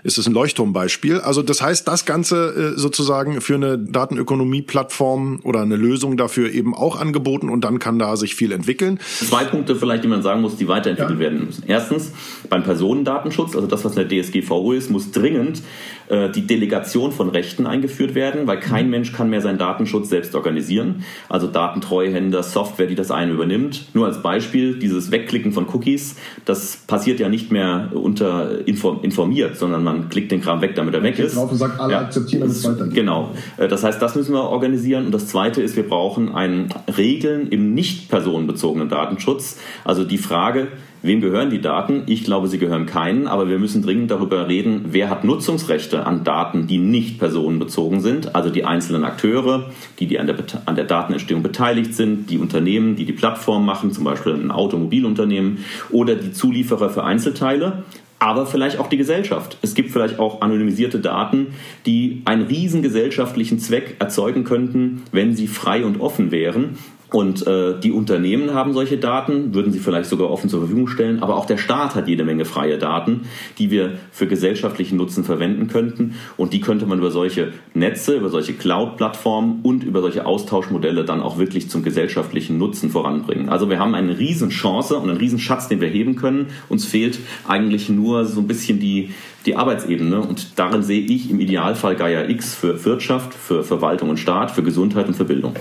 ist es ein Leuchtturmbeispiel. Also das heißt, das Ganze äh, sozusagen für eine Datenökonomie-Plattform oder eine Lösung dafür eben auch angeboten und dann kann da sich viel entwickeln. Zwei Punkte vielleicht, die man sagen muss, die weiterentwickelt ja. werden müssen. Erstens, beim Personendatenschutz, also das, was in der DSGVO ist, muss dringend äh, die Delegation von Rechten eingeführt werden, weil kein mhm. Mensch kann mehr seinen Datenschutz selbst organisieren. Also Datentreuhänder, Software, die das eine übernimmt. Nur als Beispiel, dieses Wegklicken von Cookies, das passiert ja nicht mehr unter informiert, sondern man klickt den Kram weg, damit er weg ist. Drauf und sagt, alle ja. akzeptieren, es weitergeht. Genau. Äh, das heißt, das müssen wir organisieren. Und das Zweite ist, wir brauchen ein Regeln im nicht personenbezogenen Datenschutz. Also die Frage, Wem gehören die Daten? Ich glaube, sie gehören keinen, aber wir müssen dringend darüber reden, wer hat Nutzungsrechte an Daten, die nicht personenbezogen sind, also die einzelnen Akteure, die, die an, der, an der Datenentstehung beteiligt sind, die Unternehmen, die die Plattform machen, zum Beispiel ein Automobilunternehmen oder die Zulieferer für Einzelteile, aber vielleicht auch die Gesellschaft. Es gibt vielleicht auch anonymisierte Daten, die einen riesen gesellschaftlichen Zweck erzeugen könnten, wenn sie frei und offen wären. Und äh, die Unternehmen haben solche Daten, würden sie vielleicht sogar offen zur Verfügung stellen, aber auch der Staat hat jede Menge freie Daten, die wir für gesellschaftlichen Nutzen verwenden könnten. Und die könnte man über solche Netze, über solche Cloud-Plattformen und über solche Austauschmodelle dann auch wirklich zum gesellschaftlichen Nutzen voranbringen. Also wir haben eine Riesenchance und einen Riesenschatz, den wir heben können. Uns fehlt eigentlich nur so ein bisschen die, die Arbeitsebene. Und darin sehe ich im Idealfall Gaia X für Wirtschaft, für Verwaltung und Staat, für Gesundheit und für Bildung.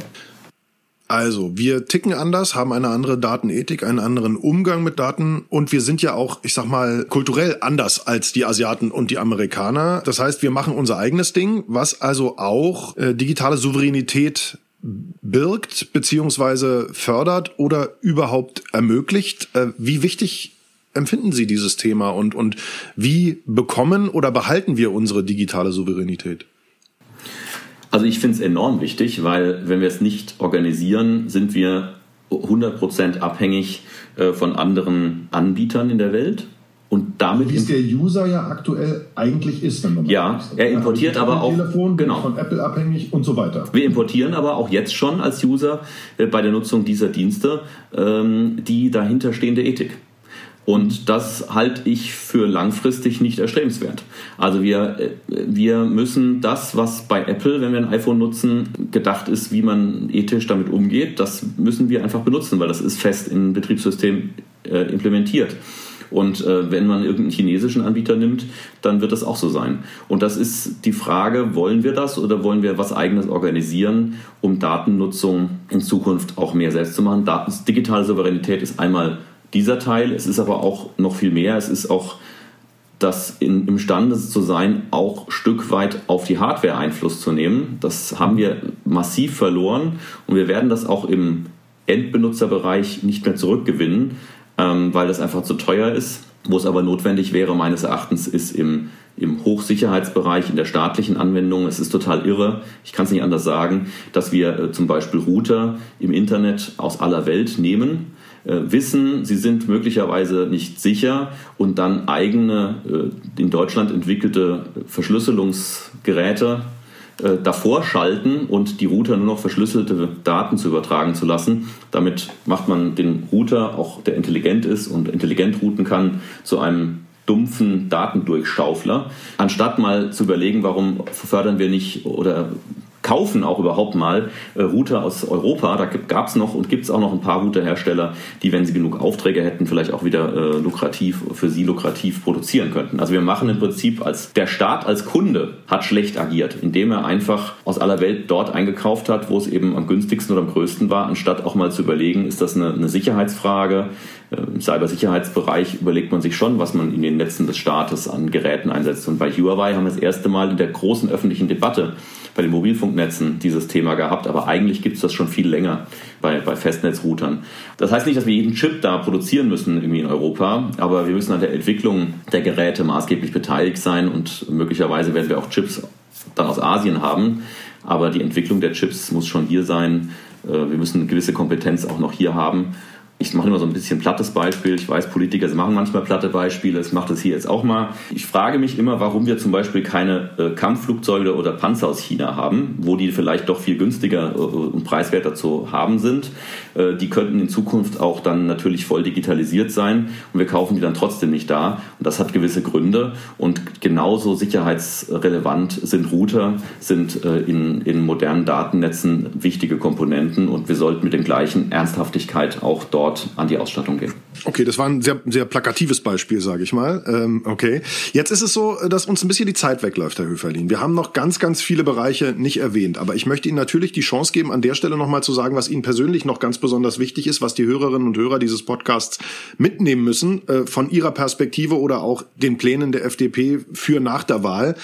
Also, wir ticken anders, haben eine andere Datenethik, einen anderen Umgang mit Daten und wir sind ja auch, ich sag mal, kulturell anders als die Asiaten und die Amerikaner. Das heißt, wir machen unser eigenes Ding, was also auch äh, digitale Souveränität birgt beziehungsweise fördert oder überhaupt ermöglicht. Äh, wie wichtig empfinden Sie dieses Thema und, und wie bekommen oder behalten wir unsere digitale Souveränität? Also ich finde es enorm wichtig, weil wenn wir es nicht organisieren, sind wir 100% abhängig äh, von anderen Anbietern in der Welt. Und damit wie es der User ja aktuell eigentlich ist, wenn man Ja, er importiert also aber auch Telefon, genau. von Apple abhängig und so weiter. Wir importieren aber auch jetzt schon als User äh, bei der Nutzung dieser Dienste ähm, die dahinterstehende Ethik. Und das halte ich für langfristig nicht erstrebenswert. Also wir, äh, wir müssen das, was bei Apple, wenn wir ein iPhone nutzen, gedacht ist, wie man ethisch damit umgeht, das müssen wir einfach benutzen, weil das ist fest im Betriebssystem äh, implementiert. Und äh, wenn man irgendeinen chinesischen Anbieter nimmt, dann wird das auch so sein. Und das ist die Frage, wollen wir das oder wollen wir was eigenes organisieren, um Datennutzung in Zukunft auch mehr selbst zu machen? Daten, digitale Souveränität ist einmal dieser Teil. Es ist aber auch noch viel mehr. Es ist auch das in, imstande zu sein, auch Stück weit auf die Hardware Einfluss zu nehmen. Das haben wir massiv verloren und wir werden das auch im Endbenutzerbereich nicht mehr zurückgewinnen, ähm, weil das einfach zu teuer ist. Wo es aber notwendig wäre, meines Erachtens, ist im, im Hochsicherheitsbereich, in der staatlichen Anwendung. Es ist total irre, ich kann es nicht anders sagen, dass wir äh, zum Beispiel Router im Internet aus aller Welt nehmen wissen, sie sind möglicherweise nicht sicher und dann eigene äh, in Deutschland entwickelte Verschlüsselungsgeräte äh, davor schalten und die Router nur noch verschlüsselte Daten zu übertragen zu lassen. Damit macht man den Router, auch der intelligent ist und intelligent routen kann, zu einem dumpfen Datendurchschaufler, anstatt mal zu überlegen, warum fördern wir nicht oder kaufen auch überhaupt mal äh, Router aus Europa. Da gab es noch und gibt es auch noch ein paar Routerhersteller, die, wenn sie genug Aufträge hätten, vielleicht auch wieder äh, lukrativ für sie lukrativ produzieren könnten. Also wir machen im Prinzip als der Staat als Kunde hat schlecht agiert, indem er einfach aus aller Welt dort eingekauft hat, wo es eben am günstigsten oder am größten war, anstatt auch mal zu überlegen, ist das eine, eine Sicherheitsfrage, im Cybersicherheitsbereich überlegt man sich schon, was man in den Netzen des Staates an Geräten einsetzt. Und bei Huawei haben wir das erste Mal in der großen öffentlichen Debatte bei den Mobilfunknetzen dieses Thema gehabt, aber eigentlich gibt es das schon viel länger bei, bei Festnetzroutern. Das heißt nicht, dass wir jeden Chip da produzieren müssen irgendwie in Europa, aber wir müssen an der Entwicklung der Geräte maßgeblich beteiligt sein und möglicherweise werden wir auch Chips dann aus Asien haben. Aber die Entwicklung der Chips muss schon hier sein. Äh, wir müssen eine gewisse Kompetenz auch noch hier haben ich mache immer so ein bisschen plattes Beispiel. Ich weiß, Politiker sie machen manchmal platte Beispiele. Ich mache das hier jetzt auch mal. Ich frage mich immer, warum wir zum Beispiel keine äh, Kampfflugzeuge oder Panzer aus China haben, wo die vielleicht doch viel günstiger äh, und preiswerter zu haben sind. Äh, die könnten in Zukunft auch dann natürlich voll digitalisiert sein und wir kaufen die dann trotzdem nicht da. Und das hat gewisse Gründe. Und genauso sicherheitsrelevant sind Router, sind äh, in, in modernen Datennetzen wichtige Komponenten und wir sollten mit der gleichen Ernsthaftigkeit auch dort dort an die Ausstattung gehen. Okay, das war ein sehr, sehr plakatives Beispiel, sage ich mal. Ähm, okay. Jetzt ist es so, dass uns ein bisschen die Zeit wegläuft, Herr Höferlin. Wir haben noch ganz, ganz viele Bereiche nicht erwähnt. Aber ich möchte Ihnen natürlich die Chance geben, an der Stelle nochmal zu sagen, was Ihnen persönlich noch ganz besonders wichtig ist, was die Hörerinnen und Hörer dieses Podcasts mitnehmen müssen, äh, von Ihrer Perspektive oder auch den Plänen der FDP für nach der Wahl.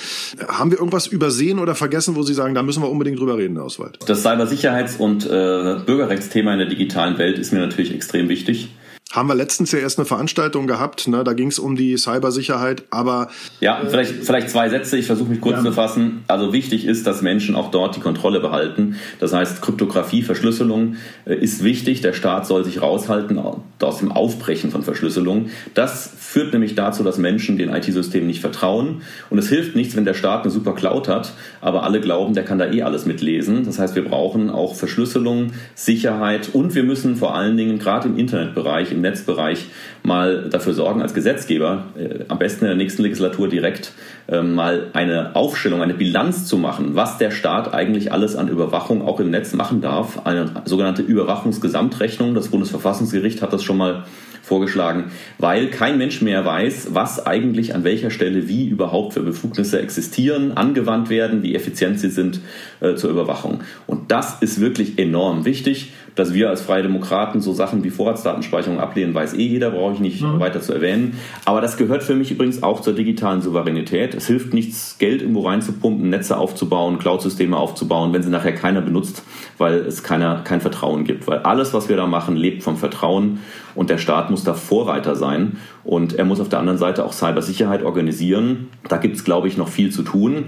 Haben wir irgendwas übersehen oder vergessen, wo Sie sagen, da müssen wir unbedingt drüber reden, Herr Oswald? Das Cybersicherheits- und äh, Bürgerrechtsthema in der digitalen Welt ist mir natürlich extrem extrem wichtig. Haben wir letztens ja erst eine Veranstaltung gehabt, ne? da ging es um die Cybersicherheit, aber... Ja, äh, vielleicht, vielleicht zwei Sätze, ich versuche mich kurz ja. zu fassen. Also wichtig ist, dass Menschen auch dort die Kontrolle behalten. Das heißt, Kryptographie, Verschlüsselung äh, ist wichtig. Der Staat soll sich raushalten aus dem Aufbrechen von Verschlüsselung. Das führt nämlich dazu, dass Menschen den IT-Systemen nicht vertrauen. Und es hilft nichts, wenn der Staat eine super Cloud hat, aber alle glauben, der kann da eh alles mitlesen. Das heißt, wir brauchen auch Verschlüsselung, Sicherheit und wir müssen vor allen Dingen gerade im Internetbereich, im Netzbereich mal dafür sorgen als Gesetzgeber, äh, am besten in der nächsten Legislatur direkt äh, mal eine Aufstellung, eine Bilanz zu machen, was der Staat eigentlich alles an Überwachung auch im Netz machen darf. Eine sogenannte Überwachungsgesamtrechnung. Das Bundesverfassungsgericht hat das schon mal vorgeschlagen, weil kein Mensch mehr weiß, was eigentlich an welcher Stelle wie überhaupt für Befugnisse existieren, angewandt werden, wie effizient sie sind äh, zur Überwachung. Und das ist wirklich enorm wichtig. Dass wir als Freie Demokraten so Sachen wie Vorratsdatenspeicherung ablehnen, weiß eh jeder, brauche ich nicht mhm. weiter zu erwähnen. Aber das gehört für mich übrigens auch zur digitalen Souveränität. Es hilft nichts, Geld irgendwo reinzupumpen, Netze aufzubauen, Cloud-Systeme aufzubauen, wenn sie nachher keiner benutzt, weil es keiner, kein Vertrauen gibt. Weil alles, was wir da machen, lebt vom Vertrauen und der Staat muss da Vorreiter sein und er muss auf der anderen Seite auch Cybersicherheit organisieren. Da gibt es, glaube ich, noch viel zu tun.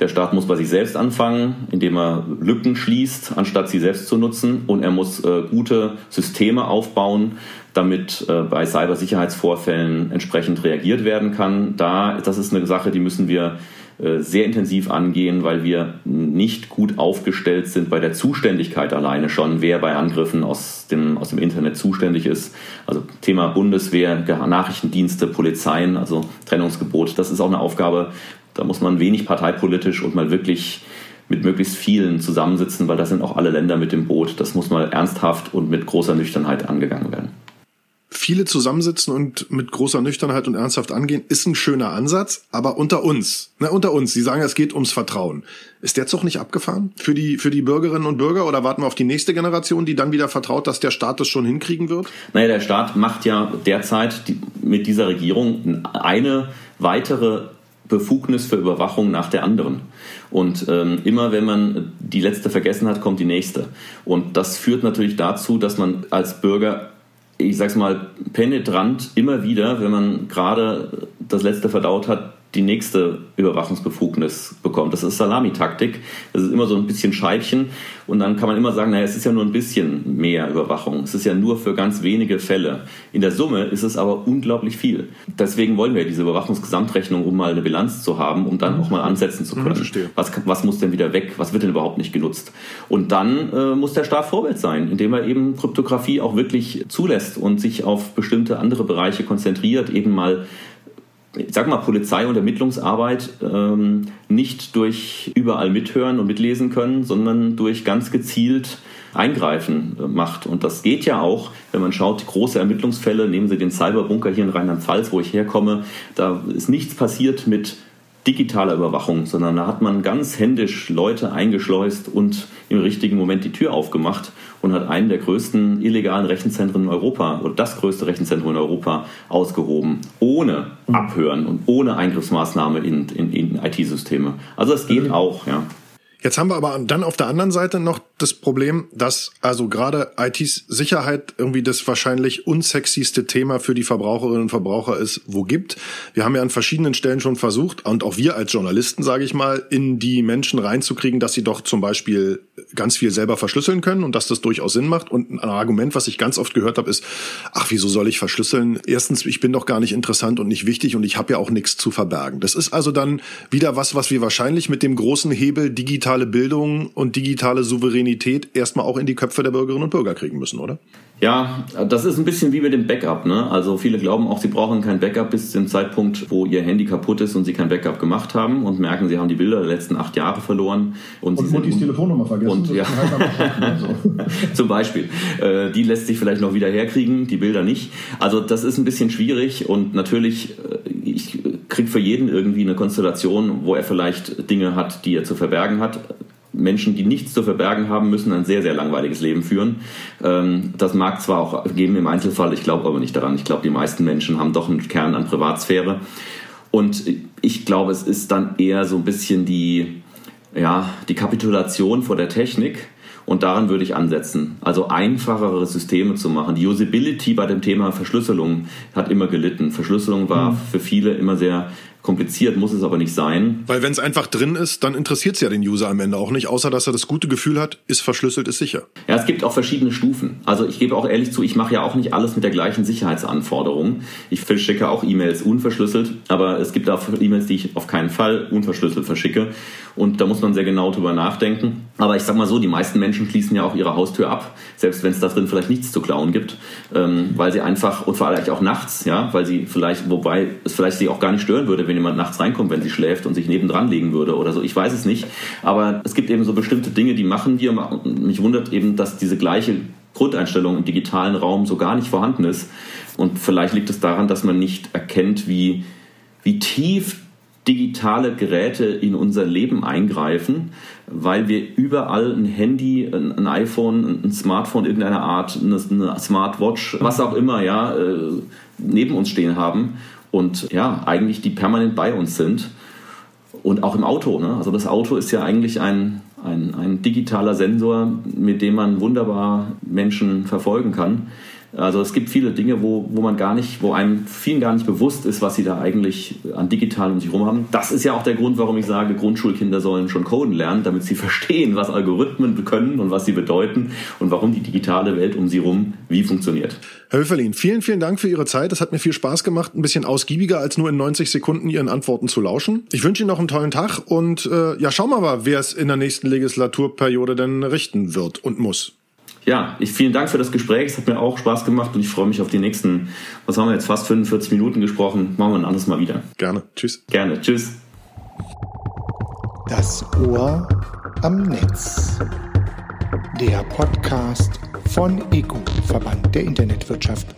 Der Staat muss bei sich selbst anfangen, indem er Lücken schließt, anstatt sie selbst zu nutzen. Und er muss äh, gute Systeme aufbauen, damit äh, bei Cybersicherheitsvorfällen entsprechend reagiert werden kann. Da, das ist eine Sache, die müssen wir äh, sehr intensiv angehen, weil wir nicht gut aufgestellt sind bei der Zuständigkeit alleine schon, wer bei Angriffen aus dem, aus dem Internet zuständig ist. Also Thema Bundeswehr, Nachrichtendienste, Polizeien, also Trennungsgebot, das ist auch eine Aufgabe, da muss man wenig parteipolitisch und mal wirklich mit möglichst vielen zusammensitzen, weil da sind auch alle Länder mit dem Boot. Das muss mal ernsthaft und mit großer Nüchternheit angegangen werden. Viele zusammensitzen und mit großer Nüchternheit und ernsthaft angehen, ist ein schöner Ansatz, aber unter uns, ne, unter uns, Sie sagen, es geht ums Vertrauen. Ist der Zug nicht abgefahren für die, für die Bürgerinnen und Bürger oder warten wir auf die nächste Generation, die dann wieder vertraut, dass der Staat das schon hinkriegen wird? Naja, der Staat macht ja derzeit die, mit dieser Regierung eine weitere Befugnis für Überwachung nach der anderen. Und ähm, immer wenn man die letzte vergessen hat, kommt die nächste. Und das führt natürlich dazu, dass man als Bürger, ich sag's mal, penetrant immer wieder, wenn man gerade das letzte verdaut hat, die nächste Überwachungsbefugnis bekommt. Das ist Salamitaktik. Das ist immer so ein bisschen Scheibchen. Und dann kann man immer sagen, naja, es ist ja nur ein bisschen mehr Überwachung. Es ist ja nur für ganz wenige Fälle. In der Summe ist es aber unglaublich viel. Deswegen wollen wir diese Überwachungsgesamtrechnung, um mal eine Bilanz zu haben, um dann auch mal ansetzen zu können. Was, was muss denn wieder weg? Was wird denn überhaupt nicht genutzt? Und dann äh, muss der Staat Vorbild sein, indem er eben Kryptographie auch wirklich zulässt und sich auf bestimmte andere Bereiche konzentriert, eben mal ich sag mal, Polizei und Ermittlungsarbeit ähm, nicht durch überall mithören und mitlesen können, sondern durch ganz gezielt Eingreifen äh, macht. Und das geht ja auch, wenn man schaut, große Ermittlungsfälle, nehmen Sie den Cyberbunker hier in Rheinland-Pfalz, wo ich herkomme, da ist nichts passiert mit digitaler Überwachung, sondern da hat man ganz händisch Leute eingeschleust und im richtigen Moment die Tür aufgemacht und hat einen der größten illegalen Rechenzentren in Europa oder das größte Rechenzentrum in Europa ausgehoben, ohne Abhören und ohne Eingriffsmaßnahme in, in, in IT-Systeme. Also es geht mhm. auch, ja. Jetzt haben wir aber dann auf der anderen Seite noch das Problem, dass also gerade IT-Sicherheit irgendwie das wahrscheinlich unsexyste Thema für die Verbraucherinnen und Verbraucher ist, wo gibt. Wir haben ja an verschiedenen Stellen schon versucht, und auch wir als Journalisten, sage ich mal, in die Menschen reinzukriegen, dass sie doch zum Beispiel ganz viel selber verschlüsseln können und dass das durchaus Sinn macht. Und ein Argument, was ich ganz oft gehört habe, ist, ach, wieso soll ich verschlüsseln? Erstens, ich bin doch gar nicht interessant und nicht wichtig und ich habe ja auch nichts zu verbergen. Das ist also dann wieder was, was wir wahrscheinlich mit dem großen Hebel digitale Bildung und digitale Souveränität Souveränität erstmal auch in die Köpfe der Bürgerinnen und Bürger kriegen müssen, oder? Ja, das ist ein bisschen wie mit dem Backup. Ne? Also viele glauben auch, sie brauchen kein Backup bis zum Zeitpunkt, wo ihr Handy kaputt ist und sie kein Backup gemacht haben und merken, sie haben die Bilder der letzten acht Jahre verloren. Und, und sie Mutis Telefonnummer vergessen. Und, ja. *laughs* Zum Beispiel. Äh, die lässt sich vielleicht noch wieder herkriegen, die Bilder nicht. Also das ist ein bisschen schwierig und natürlich, äh, ich kriege für jeden irgendwie eine Konstellation, wo er vielleicht Dinge hat, die er zu verbergen hat. Menschen, die nichts zu verbergen haben, müssen ein sehr, sehr langweiliges Leben führen. Ähm, das mag zwar auch geben im Einzelfall, ich glaube aber nicht daran. Ich glaube, die meisten Menschen haben doch einen Kern an Privatsphäre. Und ich glaube, es ist dann eher so ein bisschen die, ja, die Kapitulation vor der Technik. Und daran würde ich ansetzen. Also einfachere Systeme zu machen. Die Usability bei dem Thema Verschlüsselung hat immer gelitten. Verschlüsselung war mhm. für viele immer sehr Kompliziert muss es aber nicht sein. Weil wenn es einfach drin ist, dann interessiert es ja den User am Ende auch nicht, außer dass er das gute Gefühl hat, ist verschlüsselt, ist sicher. Ja, es gibt auch verschiedene Stufen. Also ich gebe auch ehrlich zu, ich mache ja auch nicht alles mit der gleichen Sicherheitsanforderung. Ich verschicke auch E-Mails unverschlüsselt, aber es gibt auch E-Mails, die ich auf keinen Fall unverschlüsselt verschicke. Und da muss man sehr genau drüber nachdenken. Aber ich sag mal so, die meisten Menschen schließen ja auch ihre Haustür ab, selbst wenn es da drin vielleicht nichts zu klauen gibt, ähm, weil sie einfach, und vor allem auch nachts, ja, weil sie vielleicht, wobei es vielleicht sie auch gar nicht stören würde, wenn wenn jemand nachts reinkommt, wenn sie schläft und sich nebendran legen würde oder so. Ich weiß es nicht. Aber es gibt eben so bestimmte Dinge, die machen wir. Mich wundert eben, dass diese gleiche Grundeinstellung im digitalen Raum so gar nicht vorhanden ist. Und vielleicht liegt es daran, dass man nicht erkennt, wie, wie tief digitale Geräte in unser Leben eingreifen, weil wir überall ein Handy, ein, iPhone, ein Smartphone irgendeiner Art, eine, Smartwatch, was auch immer, ja, äh, neben uns stehen haben und ja, eigentlich die permanent bei uns sind. Und auch im Auto. Ne? Also das Auto ist ja eigentlich ein, ein, ein digitaler Sensor, mit dem man wunderbar Menschen verfolgen kann. Also es gibt viele Dinge, wo, wo man gar nicht, wo einem vielen gar nicht bewusst ist, was sie da eigentlich an digital um sich herum haben. Das ist ja auch der Grund, warum ich sage, Grundschulkinder sollen schon coden lernen, damit sie *laughs* verstehen, was Algorithmen können und was sie bedeuten und warum die digitale Welt um sie herum wie funktioniert. Herr Höferlin, vielen, vielen Dank für Ihre Zeit. Es hat mir viel Spaß gemacht, ein bisschen ausgiebiger als nur in 90 Sekunden Ihren Antworten zu lauschen. Ich wünsche Ihnen noch einen tollen Tag und äh, ja, schauen wir mal, wer es in der nächsten Legislaturperiode denn richten wird und muss ja, ich vielen Dank für das Gespräch. Es hat mir auch Spaß gemacht und ich freue mich auf die nächsten, was haben wir jetzt, fast 45 Minuten gesprochen. Machen wir ein anderes Mal wieder. Gerne. Tschüss. Gerne. Tschüss. Das Ohr am Netz. Der Podcast von EGU, Verband der Internetwirtschaft.